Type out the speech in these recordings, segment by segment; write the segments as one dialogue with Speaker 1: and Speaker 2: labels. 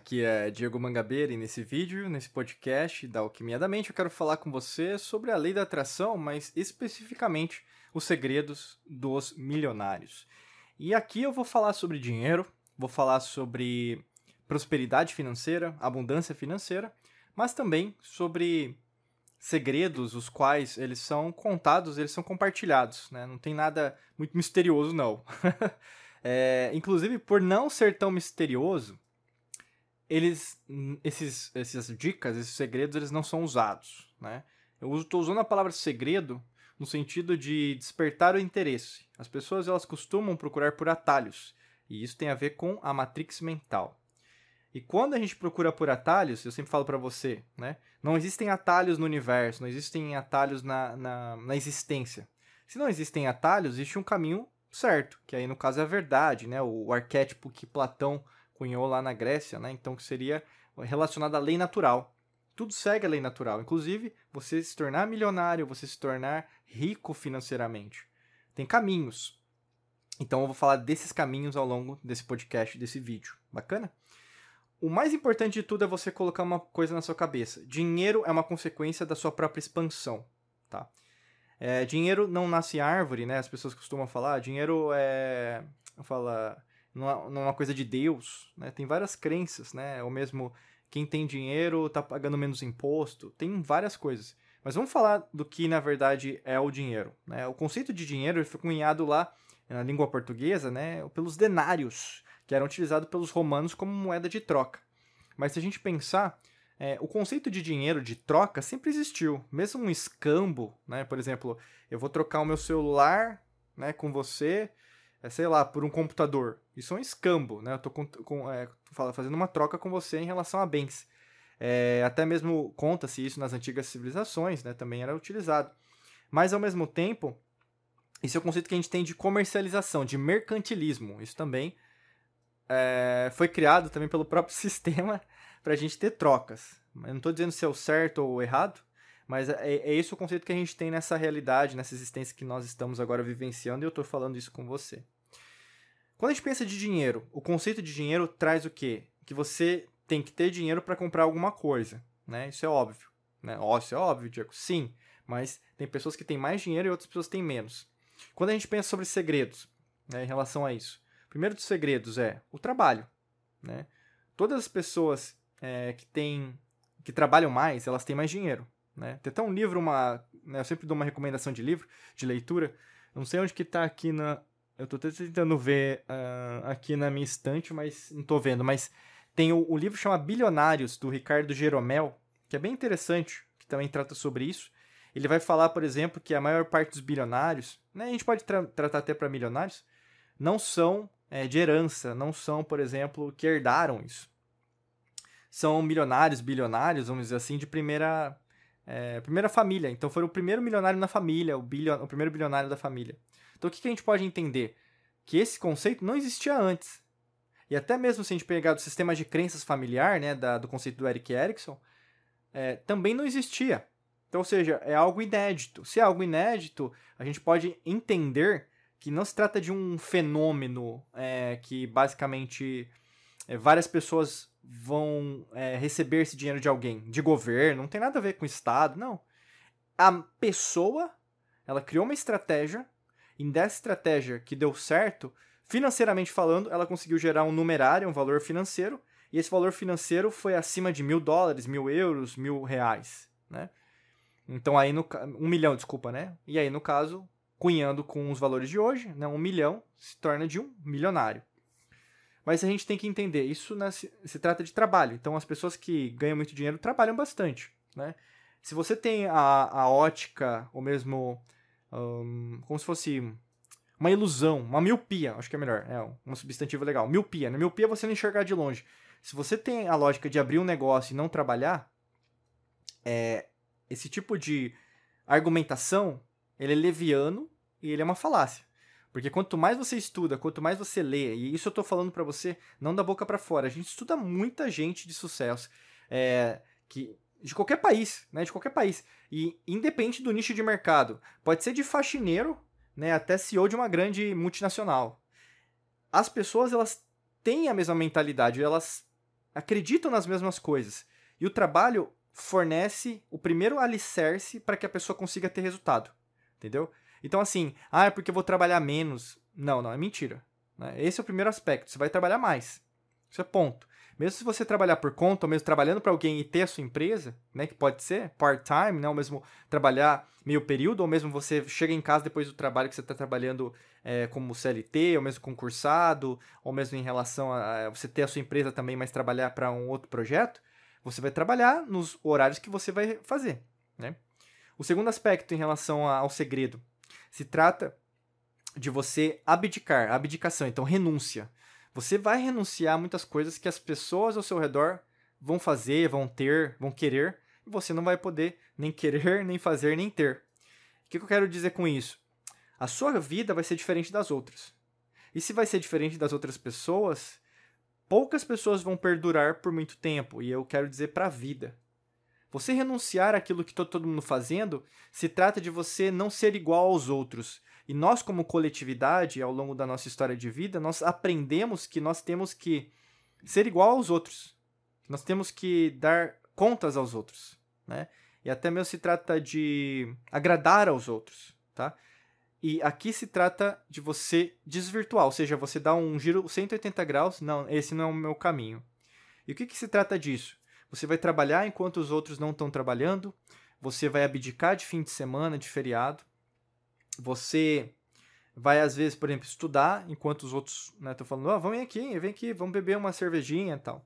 Speaker 1: aqui é Diego Mangabeira e nesse vídeo, nesse podcast da Alquimia da Mente, eu quero falar com você sobre a lei da atração, mas especificamente os segredos dos milionários. E aqui eu vou falar sobre dinheiro, vou falar sobre prosperidade financeira, abundância financeira, mas também sobre segredos, os quais eles são contados, eles são compartilhados, né? Não tem nada muito misterioso, não. é, inclusive, por não ser tão misterioso, eles, esses, essas dicas, esses segredos, eles não são usados, né? Eu estou usando a palavra segredo no sentido de despertar o interesse. As pessoas elas costumam procurar por atalhos, e isso tem a ver com a matrix mental. E quando a gente procura por atalhos, eu sempre falo para você, né? Não existem atalhos no universo, não existem atalhos na, na, na existência. Se não existem atalhos, existe um caminho certo, que aí no caso é a verdade, né? O, o arquétipo que Platão cunhou lá na Grécia, né? Então que seria relacionado à lei natural. Tudo segue a lei natural, inclusive você se tornar milionário, você se tornar rico financeiramente. Tem caminhos. Então eu vou falar desses caminhos ao longo desse podcast, desse vídeo. Bacana? O mais importante de tudo é você colocar uma coisa na sua cabeça. Dinheiro é uma consequência da sua própria expansão, tá? É, dinheiro não nasce árvore, né? As pessoas costumam falar, dinheiro é... Fala, numa, coisa de Deus, né? Tem várias crenças, né? Ou mesmo quem tem dinheiro tá pagando menos imposto, tem várias coisas. Mas vamos falar do que na verdade é o dinheiro, né? O conceito de dinheiro foi cunhado lá na língua portuguesa, né, pelos denários, que eram utilizados pelos romanos como moeda de troca. Mas se a gente pensar, é, o conceito de dinheiro de troca sempre existiu. Mesmo um escambo, né? Por exemplo, eu vou trocar o meu celular né, com você é, sei lá, por um computador. Isso é um escambo, né? Eu tô com, com, é, fazendo uma troca com você em relação a bens. É, até mesmo conta-se isso nas antigas civilizações, né? Também era utilizado. Mas, ao mesmo tempo, esse é o conceito que a gente tem de comercialização, de mercantilismo. Isso também é, foi criado também pelo próprio sistema para a gente ter trocas. Eu não estou dizendo se é o certo ou o errado, mas é, é esse o conceito que a gente tem nessa realidade, nessa existência que nós estamos agora vivenciando, e eu estou falando isso com você. Quando a gente pensa de dinheiro, o conceito de dinheiro traz o quê? Que você tem que ter dinheiro para comprar alguma coisa, né? Isso é óbvio, né? Ó, isso é óbvio, Diego. Sim, mas tem pessoas que têm mais dinheiro e outras pessoas têm menos. Quando a gente pensa sobre segredos, né, em relação a isso, primeiro dos segredos é o trabalho, né? Todas as pessoas é, que têm que trabalham mais, elas têm mais dinheiro. Né? Tem até um livro, uma, né, eu sempre dou uma recomendação de livro, de leitura. não sei onde que tá aqui na. Eu estou tentando ver uh, aqui na minha estante, mas não estou vendo. Mas tem o, o livro chama Bilionários, do Ricardo Jeromel, que é bem interessante, que também trata sobre isso. Ele vai falar, por exemplo, que a maior parte dos bilionários, né, a gente pode tra tratar até para milionários, não são é, de herança, não são, por exemplo, que herdaram isso. São milionários, bilionários, vamos dizer assim, de primeira é, primeira família. Então foi o primeiro milionário na família, o, o primeiro bilionário da família. Então o que, que a gente pode entender? Que esse conceito não existia antes. E até mesmo se a gente pegar do sistema de crenças familiar, né, da, do conceito do Eric Erickson, é, também não existia. Então, ou seja, é algo inédito. Se é algo inédito, a gente pode entender que não se trata de um fenômeno é, que basicamente é, várias pessoas vão é, receber esse dinheiro de alguém, de governo, não tem nada a ver com o Estado, não. A pessoa, ela criou uma estratégia, e dessa estratégia que deu certo, financeiramente falando, ela conseguiu gerar um numerário, um valor financeiro, e esse valor financeiro foi acima de mil dólares, mil euros, mil reais, né? Então aí no um milhão, desculpa, né? E aí no caso, cunhando com os valores de hoje, né? Um milhão se torna de um milionário. Mas a gente tem que entender, isso se, trata de trabalho. Então as pessoas que ganham muito dinheiro trabalham bastante, né? Se você tem a, a ótica, ou mesmo um, como se fosse uma ilusão, uma miopia, acho que é melhor, é um substantivo legal. Miopia, né? Miopia é você não enxergar de longe. Se você tem a lógica de abrir um negócio e não trabalhar, é, esse tipo de argumentação, ele é leviano e ele é uma falácia. Porque quanto mais você estuda, quanto mais você lê, e isso eu estou falando para você não da boca para fora, a gente estuda muita gente de sucesso, é, que de qualquer país, né, de qualquer país, e independente do nicho de mercado, pode ser de faxineiro, né, até CEO de uma grande multinacional. As pessoas elas têm a mesma mentalidade, elas acreditam nas mesmas coisas. E o trabalho fornece o primeiro alicerce para que a pessoa consiga ter resultado. Entendeu? Então, assim, ah, é porque eu vou trabalhar menos. Não, não, é mentira. Né? Esse é o primeiro aspecto. Você vai trabalhar mais. Isso é ponto. Mesmo se você trabalhar por conta, ou mesmo trabalhando para alguém e ter a sua empresa, né, que pode ser part-time, né, ou mesmo trabalhar meio período, ou mesmo você chega em casa depois do trabalho que você está trabalhando é, como CLT, ou mesmo concursado, ou mesmo em relação a, a você ter a sua empresa também, mas trabalhar para um outro projeto, você vai trabalhar nos horários que você vai fazer. Né? O segundo aspecto em relação ao segredo se trata de você abdicar, abdicação, então renúncia. Você vai renunciar a muitas coisas que as pessoas ao seu redor vão fazer, vão ter, vão querer, e você não vai poder nem querer, nem fazer, nem ter. O que eu quero dizer com isso? A sua vida vai ser diferente das outras. E se vai ser diferente das outras pessoas, poucas pessoas vão perdurar por muito tempo, e eu quero dizer para a vida. Você renunciar àquilo que está todo mundo fazendo se trata de você não ser igual aos outros, e nós, como coletividade, ao longo da nossa história de vida, nós aprendemos que nós temos que ser igual aos outros. Nós temos que dar contas aos outros, né? E até mesmo se trata de agradar aos outros, tá? E aqui se trata de você desvirtuar, ou seja, você dá um giro 180 graus, não, esse não é o meu caminho. E o que, que se trata disso? Você vai trabalhar enquanto os outros não estão trabalhando, você vai abdicar de fim de semana, de feriado, você vai, às vezes, por exemplo, estudar, enquanto os outros estão né, falando, oh, vamos aqui, vem aqui, vamos beber uma cervejinha e tal.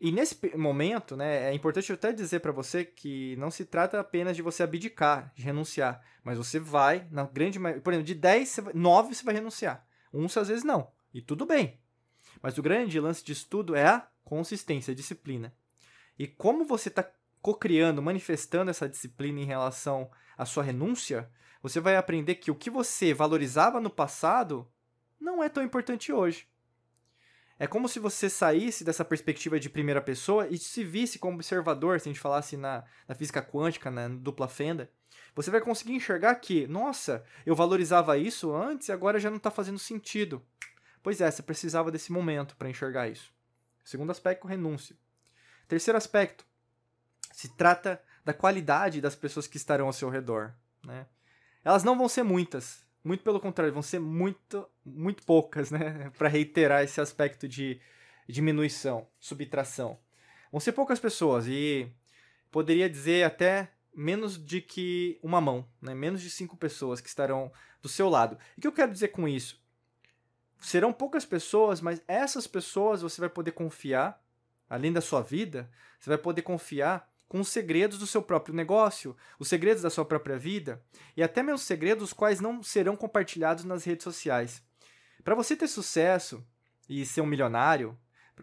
Speaker 1: E nesse momento, né, é importante eu até dizer para você que não se trata apenas de você abdicar, de renunciar, mas você vai, na grande maioria, por exemplo, de 10, 9 você vai renunciar. Uns às vezes não, e tudo bem. Mas o grande lance de estudo é a consistência, a disciplina. E como você está co-criando, manifestando essa disciplina em relação à sua renúncia, você vai aprender que o que você valorizava no passado não é tão importante hoje. É como se você saísse dessa perspectiva de primeira pessoa e se visse como observador, se a gente falasse na, na física quântica, na dupla fenda. Você vai conseguir enxergar que, nossa, eu valorizava isso antes e agora já não está fazendo sentido. Pois é, você precisava desse momento para enxergar isso. Segundo aspecto, renúncia. Terceiro aspecto, se trata da qualidade das pessoas que estarão ao seu redor. Né? Elas não vão ser muitas. Muito pelo contrário, vão ser muito, muito poucas, né? Para reiterar esse aspecto de diminuição, subtração. Vão ser poucas pessoas e poderia dizer até menos de que uma mão, né? Menos de cinco pessoas que estarão do seu lado. E o que eu quero dizer com isso? Serão poucas pessoas, mas essas pessoas você vai poder confiar, além da sua vida, você vai poder confiar com os segredos do seu próprio negócio, os segredos da sua própria vida e até mesmo segredos os quais não serão compartilhados nas redes sociais. Para você ter sucesso e ser um milionário,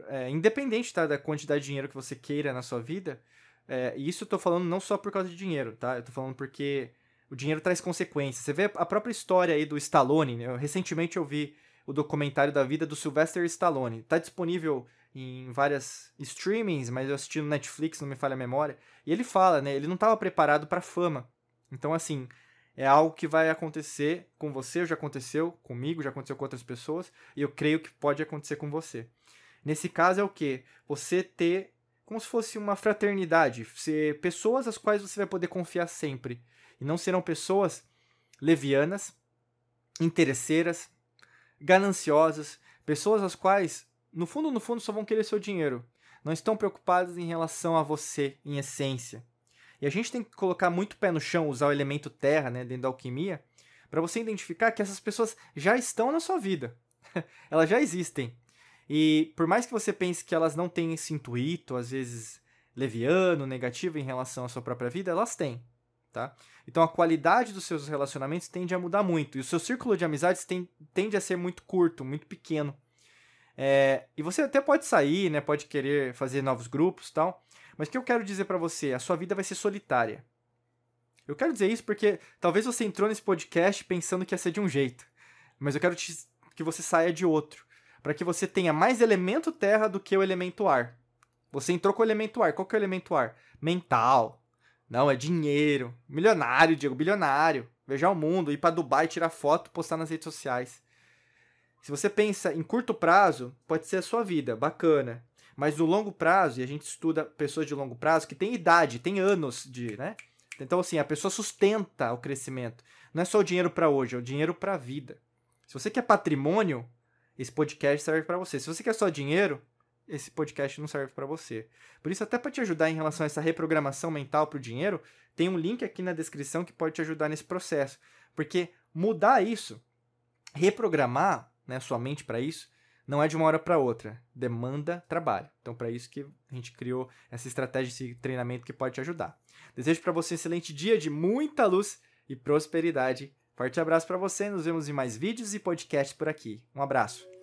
Speaker 1: é, independente tá, da quantidade de dinheiro que você queira na sua vida, é, e isso eu estou falando não só por causa de dinheiro, tá? Eu estou falando porque o dinheiro traz consequências. Você vê a própria história aí do Stallone, né? recentemente eu vi o documentário da vida do Sylvester Stallone. Está disponível em várias streamings, mas eu assisti no Netflix, não me falha a memória. E ele fala, né? Ele não estava preparado para fama. Então, assim, é algo que vai acontecer com você, já aconteceu comigo, já aconteceu com outras pessoas, e eu creio que pode acontecer com você. Nesse caso é o que? Você ter como se fosse uma fraternidade, ser pessoas às quais você vai poder confiar sempre. E não serão pessoas levianas, interesseiras, gananciosas, pessoas as quais, no fundo, no fundo, só vão querer seu dinheiro. Não estão preocupadas em relação a você, em essência. E a gente tem que colocar muito pé no chão, usar o elemento terra, né, dentro da alquimia, para você identificar que essas pessoas já estão na sua vida. elas já existem. E por mais que você pense que elas não têm esse intuito, às vezes leviano, negativo em relação à sua própria vida, elas têm. Tá? Então a qualidade dos seus relacionamentos tende a mudar muito. E o seu círculo de amizades tem, tende a ser muito curto, muito pequeno. É, e você até pode sair, né? Pode querer fazer novos grupos tal. Mas o que eu quero dizer para você? A sua vida vai ser solitária. Eu quero dizer isso porque talvez você entrou nesse podcast pensando que ia ser de um jeito. Mas eu quero te, que você saia de outro. Para que você tenha mais elemento terra do que o elemento ar. Você entrou com o elemento ar. Qual que é o elemento ar? Mental. Não, é dinheiro. Milionário, Diego, bilionário. Viajar o mundo, ir para Dubai, tirar foto, postar nas redes sociais. Se você pensa em curto prazo, pode ser a sua vida, bacana. Mas no longo prazo, e a gente estuda pessoas de longo prazo que têm idade, têm anos de, né? Então assim, a pessoa sustenta o crescimento. Não é só o dinheiro para hoje, é o dinheiro para a vida. Se você quer patrimônio, esse podcast serve para você. Se você quer só dinheiro, esse podcast não serve para você. Por isso, até para te ajudar em relação a essa reprogramação mental para o dinheiro, tem um link aqui na descrição que pode te ajudar nesse processo. Porque mudar isso, reprogramar né, sua mente para isso, não é de uma hora para outra. Demanda trabalho. Então, para isso que a gente criou essa estratégia, esse treinamento que pode te ajudar. Desejo para você um excelente dia de muita luz e prosperidade. Forte abraço para você. Nos vemos em mais vídeos e podcasts por aqui. Um abraço.